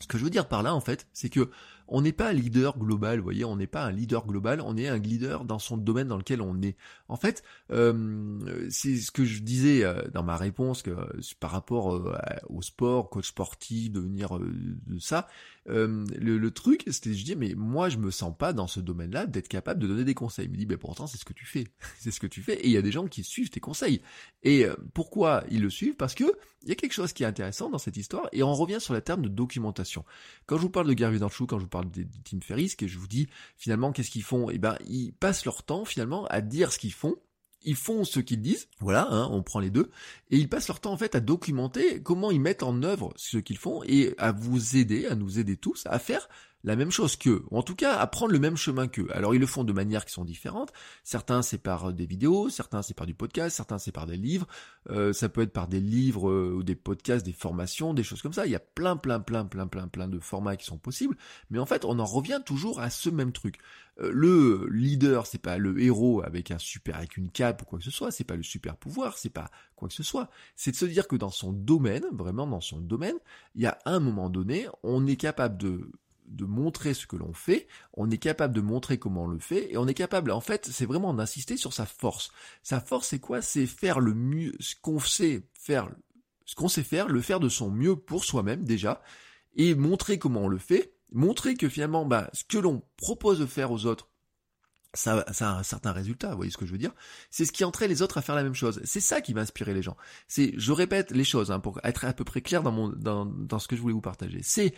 Ce que je veux dire par là, en fait, c'est que on n'est pas un leader global, vous voyez, on n'est pas un leader global, on est un leader dans son domaine dans lequel on est. En fait, euh, c'est ce que je disais euh, dans ma réponse que par rapport euh, au sport, coach sportif, devenir de ça. Le, truc, c'était je dis mais moi je me sens pas dans ce domaine-là d'être capable de donner des conseils. Il me dit ben pourtant c'est ce que tu fais, c'est ce que tu fais. Et il y a des gens qui suivent tes conseils. Et pourquoi ils le suivent? Parce que il y a quelque chose qui est intéressant dans cette histoire. Et on revient sur la terme de documentation. Quand je vous parle de Gary Vaynerchuk, quand je vous parle de, Tim Ferriss, que je vous dis finalement qu'est-ce qu'ils font? Eh ben, ils passent leur temps finalement à dire ce qu'ils font. Ils font ce qu'ils disent, voilà, hein, on prend les deux, et ils passent leur temps en fait à documenter comment ils mettent en œuvre ce qu'ils font et à vous aider, à nous aider tous à faire la même chose qu'eux, ou en tout cas à prendre le même chemin qu'eux. Alors ils le font de manières qui sont différentes. Certains c'est par des vidéos, certains c'est par du podcast, certains c'est par des livres. Euh, ça peut être par des livres euh, ou des podcasts, des formations, des choses comme ça. Il y a plein, plein, plein, plein, plein, plein de formats qui sont possibles. Mais en fait, on en revient toujours à ce même truc. Euh, le leader, c'est pas le héros avec un super, une cape ou quoi que ce soit. C'est pas le super pouvoir, c'est pas quoi que ce soit. C'est de se dire que dans son domaine, vraiment dans son domaine, il y a un moment donné, on est capable de de montrer ce que l'on fait, on est capable de montrer comment on le fait, et on est capable, en fait, c'est vraiment d'insister sur sa force. Sa force, c'est quoi? C'est faire le mieux, ce qu'on sait faire, ce qu'on sait faire, le faire de son mieux pour soi-même déjà, et montrer comment on le fait, montrer que finalement, bah, ce que l'on propose de faire aux autres, ça, a un certain résultat, vous voyez ce que je veux dire? C'est ce qui entraîne les autres à faire la même chose. C'est ça qui va inspirer les gens. C'est, je répète les choses hein, pour être à peu près clair dans mon, dans, dans ce que je voulais vous partager. C'est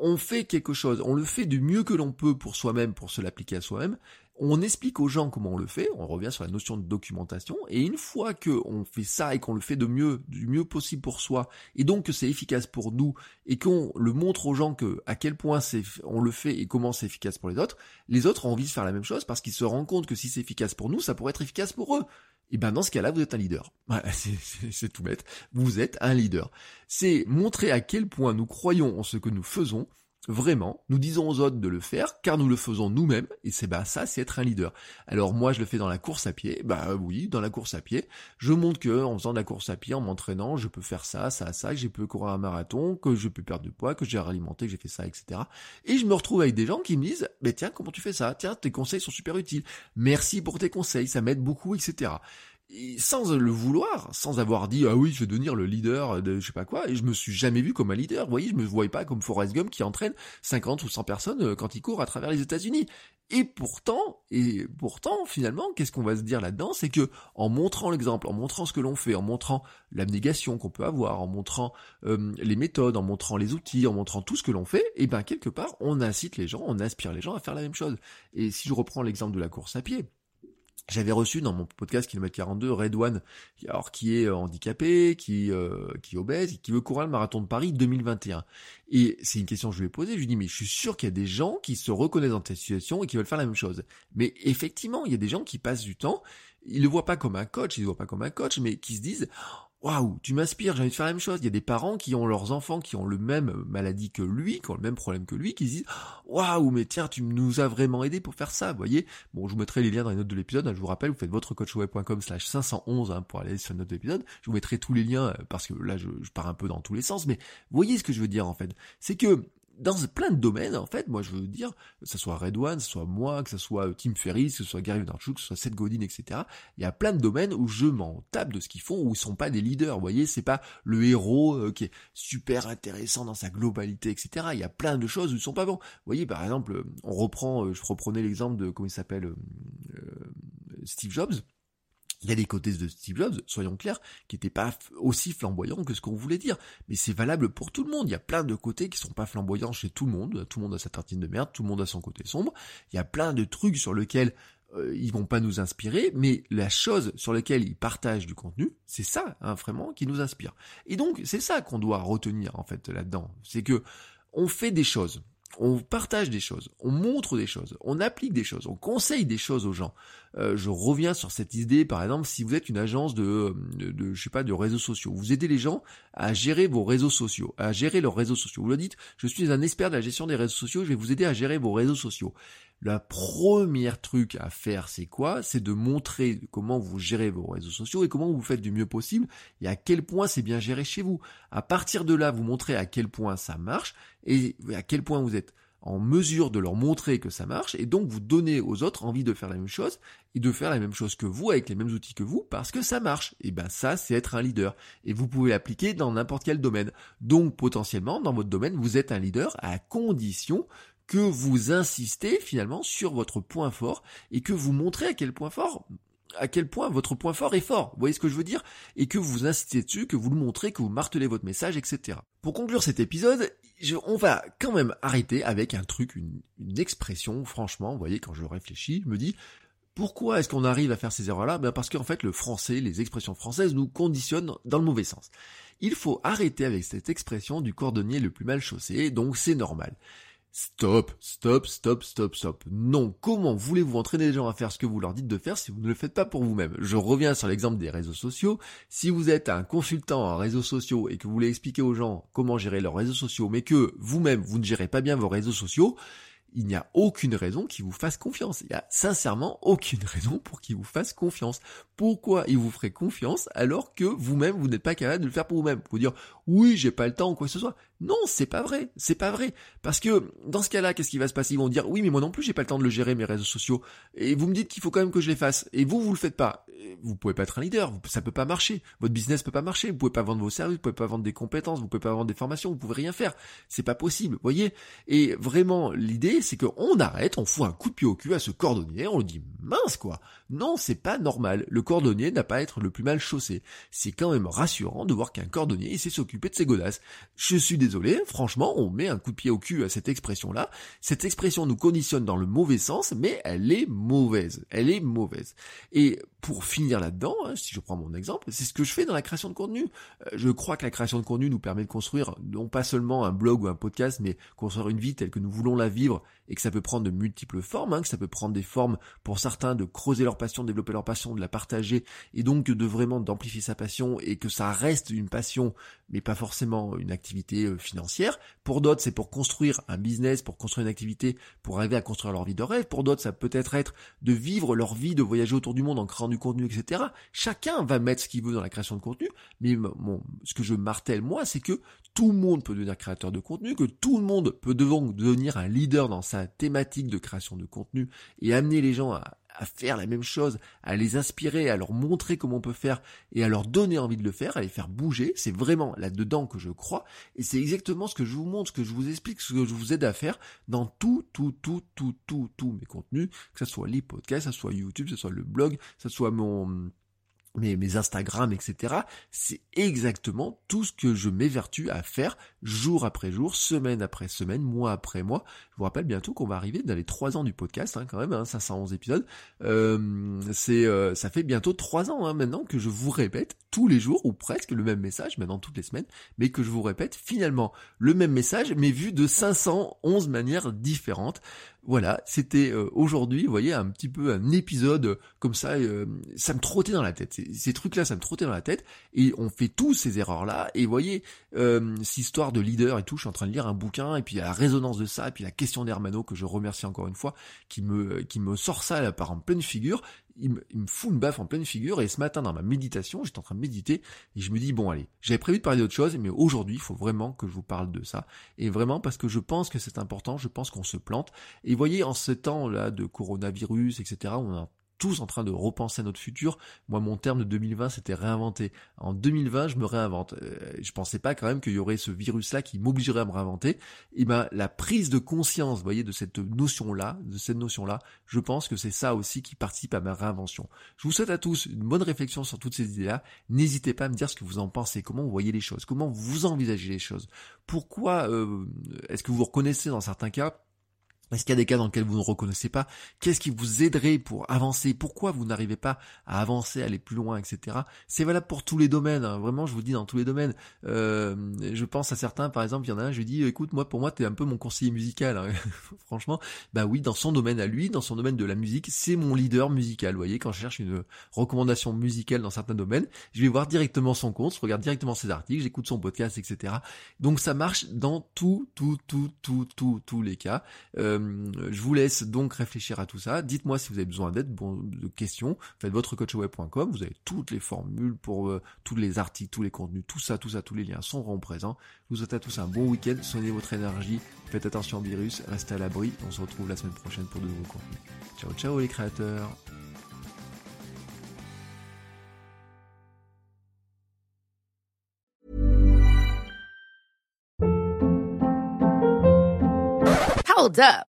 on fait quelque chose, on le fait du mieux que l'on peut pour soi-même, pour se l'appliquer à soi-même, on explique aux gens comment on le fait, on revient sur la notion de documentation, et une fois que on fait ça et qu'on le fait de mieux, du mieux possible pour soi, et donc que c'est efficace pour nous, et qu'on le montre aux gens que à quel point c'est, on le fait et comment c'est efficace pour les autres, les autres ont envie de faire la même chose parce qu'ils se rendent compte que si c'est efficace pour nous, ça pourrait être efficace pour eux. Et ben dans ce cas-là, vous êtes un leader. c'est tout bête. Vous êtes un leader. C'est montrer à quel point nous croyons en ce que nous faisons Vraiment, nous disons aux autres de le faire car nous le faisons nous-mêmes et c'est bah ça c'est être un leader. Alors moi je le fais dans la course à pied, bah oui, dans la course à pied, je montre que en faisant de la course à pied, en m'entraînant, je peux faire ça, ça, ça, que j'ai pu courir un marathon, que je peux perdre du poids, que j'ai réalimenté, que j'ai fait ça, etc. Et je me retrouve avec des gens qui me disent, bah tiens, comment tu fais ça? Tiens, tes conseils sont super utiles. Merci pour tes conseils, ça m'aide beaucoup, etc sans le vouloir, sans avoir dit ah oui je vais devenir le leader de je sais pas quoi, et je me suis jamais vu comme un leader. Vous voyez, je me voyais pas comme Forrest Gump qui entraîne 50 ou 100 personnes euh, quand il court à travers les États-Unis. Et pourtant, et pourtant, finalement, qu'est-ce qu'on va se dire là-dedans, c'est que en montrant l'exemple, en montrant ce que l'on fait, en montrant l'abnégation qu'on peut avoir, en montrant euh, les méthodes, en montrant les outils, en montrant tout ce que l'on fait, et eh ben quelque part, on incite les gens, on inspire les gens à faire la même chose. Et si je reprends l'exemple de la course à pied, j'avais reçu dans mon podcast Kilomètre 42 Redouane, alors qui est euh, handicapé, qui, euh, qui est obèse, qui veut courir le marathon de Paris 2021. Et c'est une question que je lui ai posée, je lui ai dit, mais je suis sûr qu'il y a des gens qui se reconnaissent dans ta situation et qui veulent faire la même chose. Mais effectivement, il y a des gens qui passent du temps, ils le voient pas comme un coach, ils le voient pas comme un coach, mais qui se disent, waouh, tu m'inspires, j'ai envie de faire la même chose. Il y a des parents qui ont leurs enfants qui ont le même maladie que lui, qui ont le même problème que lui, qui se disent waouh, mais tiens, tu nous as vraiment aidé pour faire ça, voyez? Bon, je vous mettrai les liens dans les notes de l'épisode. Hein, je vous rappelle, vous faites votrecoachweb.com slash 511 hein, pour aller sur la note de l'épisode. Je vous mettrai tous les liens euh, parce que là, je, je pars un peu dans tous les sens, mais voyez ce que je veux dire en fait. C'est que dans plein de domaines, en fait, moi je veux dire, que ce soit Red One, que ce soit moi, que ce soit euh, Tim Ferriss, que ce soit Gary Vaynerchuk, que ce soit Seth Godin, etc. Il y a plein de domaines où je m'en tape de ce qu'ils font, où ils sont pas des leaders, vous voyez, c'est pas le héros euh, qui est super intéressant dans sa globalité, etc. Il y a plein de choses où ils sont pas bons. Vous voyez, par exemple, euh, on reprend, je reprenais l'exemple de, comment il s'appelle, Steve Jobs. Il y a des côtés de Steve Jobs, soyons clairs, qui n'étaient pas aussi flamboyants que ce qu'on voulait dire. Mais c'est valable pour tout le monde. Il y a plein de côtés qui sont pas flamboyants chez tout le monde. Tout le monde a sa tartine de merde, tout le monde a son côté sombre. Il y a plein de trucs sur lesquels euh, ils vont pas nous inspirer, mais la chose sur laquelle ils partagent du contenu, c'est ça, hein, vraiment, qui nous inspire. Et donc, c'est ça qu'on doit retenir, en fait, là-dedans. C'est que, on fait des choses on partage des choses, on montre des choses, on applique des choses, on conseille des choses aux gens. Euh, je reviens sur cette idée, par exemple, si vous êtes une agence de, de, je sais pas, de réseaux sociaux, vous aidez les gens à gérer vos réseaux sociaux, à gérer leurs réseaux sociaux. Vous leur dites, je suis un expert de la gestion des réseaux sociaux, je vais vous aider à gérer vos réseaux sociaux. La première truc à faire, c'est quoi? C'est de montrer comment vous gérez vos réseaux sociaux et comment vous faites du mieux possible et à quel point c'est bien géré chez vous. À partir de là, vous montrez à quel point ça marche et à quel point vous êtes en mesure de leur montrer que ça marche et donc vous donnez aux autres envie de faire la même chose et de faire la même chose que vous avec les mêmes outils que vous parce que ça marche. Et ben ça c'est être un leader et vous pouvez l'appliquer dans n'importe quel domaine. Donc potentiellement dans votre domaine vous êtes un leader à condition que vous insistez finalement sur votre point fort et que vous montrez à quel point fort à quel point votre point fort est fort. Vous voyez ce que je veux dire? Et que vous insistez dessus, que vous le montrez, que vous martelez votre message, etc. Pour conclure cet épisode, on va quand même arrêter avec un truc, une, une expression, franchement, vous voyez, quand je réfléchis, je me dis, pourquoi est-ce qu'on arrive à faire ces erreurs-là? Ben Parce qu'en fait, le français, les expressions françaises nous conditionnent dans le mauvais sens. Il faut arrêter avec cette expression du cordonnier le plus mal chaussé, donc c'est normal. Stop, stop, stop, stop, stop. Non, comment voulez-vous entraîner les gens à faire ce que vous leur dites de faire si vous ne le faites pas pour vous-même? Je reviens sur l'exemple des réseaux sociaux. Si vous êtes un consultant en réseaux sociaux et que vous voulez expliquer aux gens comment gérer leurs réseaux sociaux, mais que vous-même vous ne gérez pas bien vos réseaux sociaux, il n'y a aucune raison qui vous fasse confiance. Il y a sincèrement aucune raison pour qu'il vous fasse confiance. Pourquoi il vous ferait confiance alors que vous-même vous n'êtes pas capable de le faire pour vous-même? Vous dire oui j'ai pas le temps ou quoi que ce soit. Non c'est pas vrai, c'est pas vrai. Parce que dans ce cas-là qu'est-ce qui va se passer? Ils vont dire oui mais moi non plus j'ai pas le temps de le gérer mes réseaux sociaux. Et vous me dites qu'il faut quand même que je les fasse. Et vous vous le faites pas. Vous pouvez pas être un leader. Ça peut pas marcher. Votre business peut pas marcher. Vous pouvez pas vendre vos services. Vous pouvez pas vendre des compétences. Vous pouvez pas vendre des formations. Vous pouvez rien faire. C'est pas possible. Voyez? Et vraiment l'idée c'est qu'on arrête, on fout un coup de pied au cul à ce cordonnier, on lui dit mince quoi. Non, c'est pas normal. Le cordonnier n'a pas à être le plus mal chaussé. C'est quand même rassurant de voir qu'un cordonnier, il sait s'occuper de ses godasses. Je suis désolé, franchement, on met un coup de pied au cul à cette expression-là. Cette expression nous conditionne dans le mauvais sens, mais elle est mauvaise. Elle est mauvaise. Et pour finir là-dedans, hein, si je prends mon exemple, c'est ce que je fais dans la création de contenu. Euh, je crois que la création de contenu nous permet de construire non pas seulement un blog ou un podcast, mais construire une vie telle que nous voulons la vivre et que ça peut prendre de multiples formes, hein, que ça peut prendre des formes pour certains de creuser leur passion, de développer leur passion, de la partager et donc de vraiment d'amplifier sa passion et que ça reste une passion mais pas forcément une activité euh, financière. Pour d'autres, c'est pour construire un business, pour construire une activité, pour arriver à construire leur vie de rêve. Pour d'autres, ça peut être être de vivre leur vie, de voyager autour du monde en créant du contenu, etc. Chacun va mettre ce qu'il veut dans la création de contenu, mais ce que je martèle moi, c'est que tout le monde peut devenir créateur de contenu, que tout le monde peut devenir un leader dans sa thématique de création de contenu et amener les gens à, faire la même chose, à les inspirer, à leur montrer comment on peut faire et à leur donner envie de le faire, à les faire bouger. C'est vraiment là-dedans que je crois et c'est exactement ce que je vous montre, ce que je vous explique, ce que je vous aide à faire dans tout, tout, tout, tout, tout, tous mes contenus, que ce soit les podcasts, que ce soit YouTube, que ce soit le blog, que ce soit mon mes, mes Instagram, etc. C'est exactement tout ce que je m'évertue à faire jour après jour, semaine après semaine, mois après mois. Je vous rappelle bientôt qu'on va arriver dans les trois ans du podcast, hein, quand même, hein, 511 épisodes. Euh, c'est, euh, ça fait bientôt trois ans hein, maintenant que je vous répète tous les jours ou presque le même message, maintenant toutes les semaines, mais que je vous répète finalement le même message, mais vu de 511 manières différentes. Voilà, c'était euh, aujourd'hui, vous voyez, un petit peu un épisode euh, comme ça, euh, ça me trottait dans la tête. Ces, trucs-là, ça me trottait dans la tête, et on fait tous ces erreurs-là. Et vous voyez, cette histoire de leader et tout, je suis en train de lire un bouquin, et puis la résonance de ça, et puis la question d'Hermano, que je remercie encore une fois, qui me, qui me sort ça là, par en pleine figure il me, fout une baffe en pleine figure et ce matin dans ma méditation, j'étais en train de méditer et je me dis bon allez, j'avais prévu de parler d'autre chose mais aujourd'hui il faut vraiment que je vous parle de ça. Et vraiment parce que je pense que c'est important, je pense qu'on se plante. Et voyez en ce temps là de coronavirus etc on a tous en train de repenser notre futur. Moi, mon terme de 2020, c'était réinventer. En 2020, je me réinvente. Euh, je pensais pas quand même qu'il y aurait ce virus-là qui m'obligerait à me réinventer. Et eh ben, la prise de conscience, voyez, de cette notion-là, de cette notion-là, je pense que c'est ça aussi qui participe à ma réinvention. Je vous souhaite à tous une bonne réflexion sur toutes ces idées-là. N'hésitez pas à me dire ce que vous en pensez, comment vous voyez les choses, comment vous envisagez les choses. Pourquoi euh, est-ce que vous vous reconnaissez dans certains cas est-ce qu'il y a des cas dans lesquels vous ne reconnaissez pas? Qu'est-ce qui vous aiderait pour avancer? Pourquoi vous n'arrivez pas à avancer, aller plus loin, etc. C'est valable pour tous les domaines. Hein. Vraiment, je vous dis dans tous les domaines. Euh, je pense à certains, par exemple, il y en a un, je lui dis, écoute, moi, pour moi, t'es un peu mon conseiller musical. Hein. Franchement, bah oui, dans son domaine à lui, dans son domaine de la musique, c'est mon leader musical. Vous voyez, quand je cherche une recommandation musicale dans certains domaines, je vais voir directement son compte, je regarde directement ses articles, j'écoute son podcast, etc. Donc ça marche dans tout, tout, tout, tout, tout, tous les cas. Euh, je vous laisse donc réfléchir à tout ça. Dites-moi si vous avez besoin d'aide, bon, de questions. Faites votre coachweb.com. Vous avez toutes les formules pour euh, tous les articles, tous les contenus, tout ça, tout ça, tous les liens sont présents. Je vous souhaite à tous un bon week-end. Soignez votre énergie. Faites attention au virus. Restez à l'abri. On se retrouve la semaine prochaine pour de nouveaux contenus. Ciao, ciao les créateurs.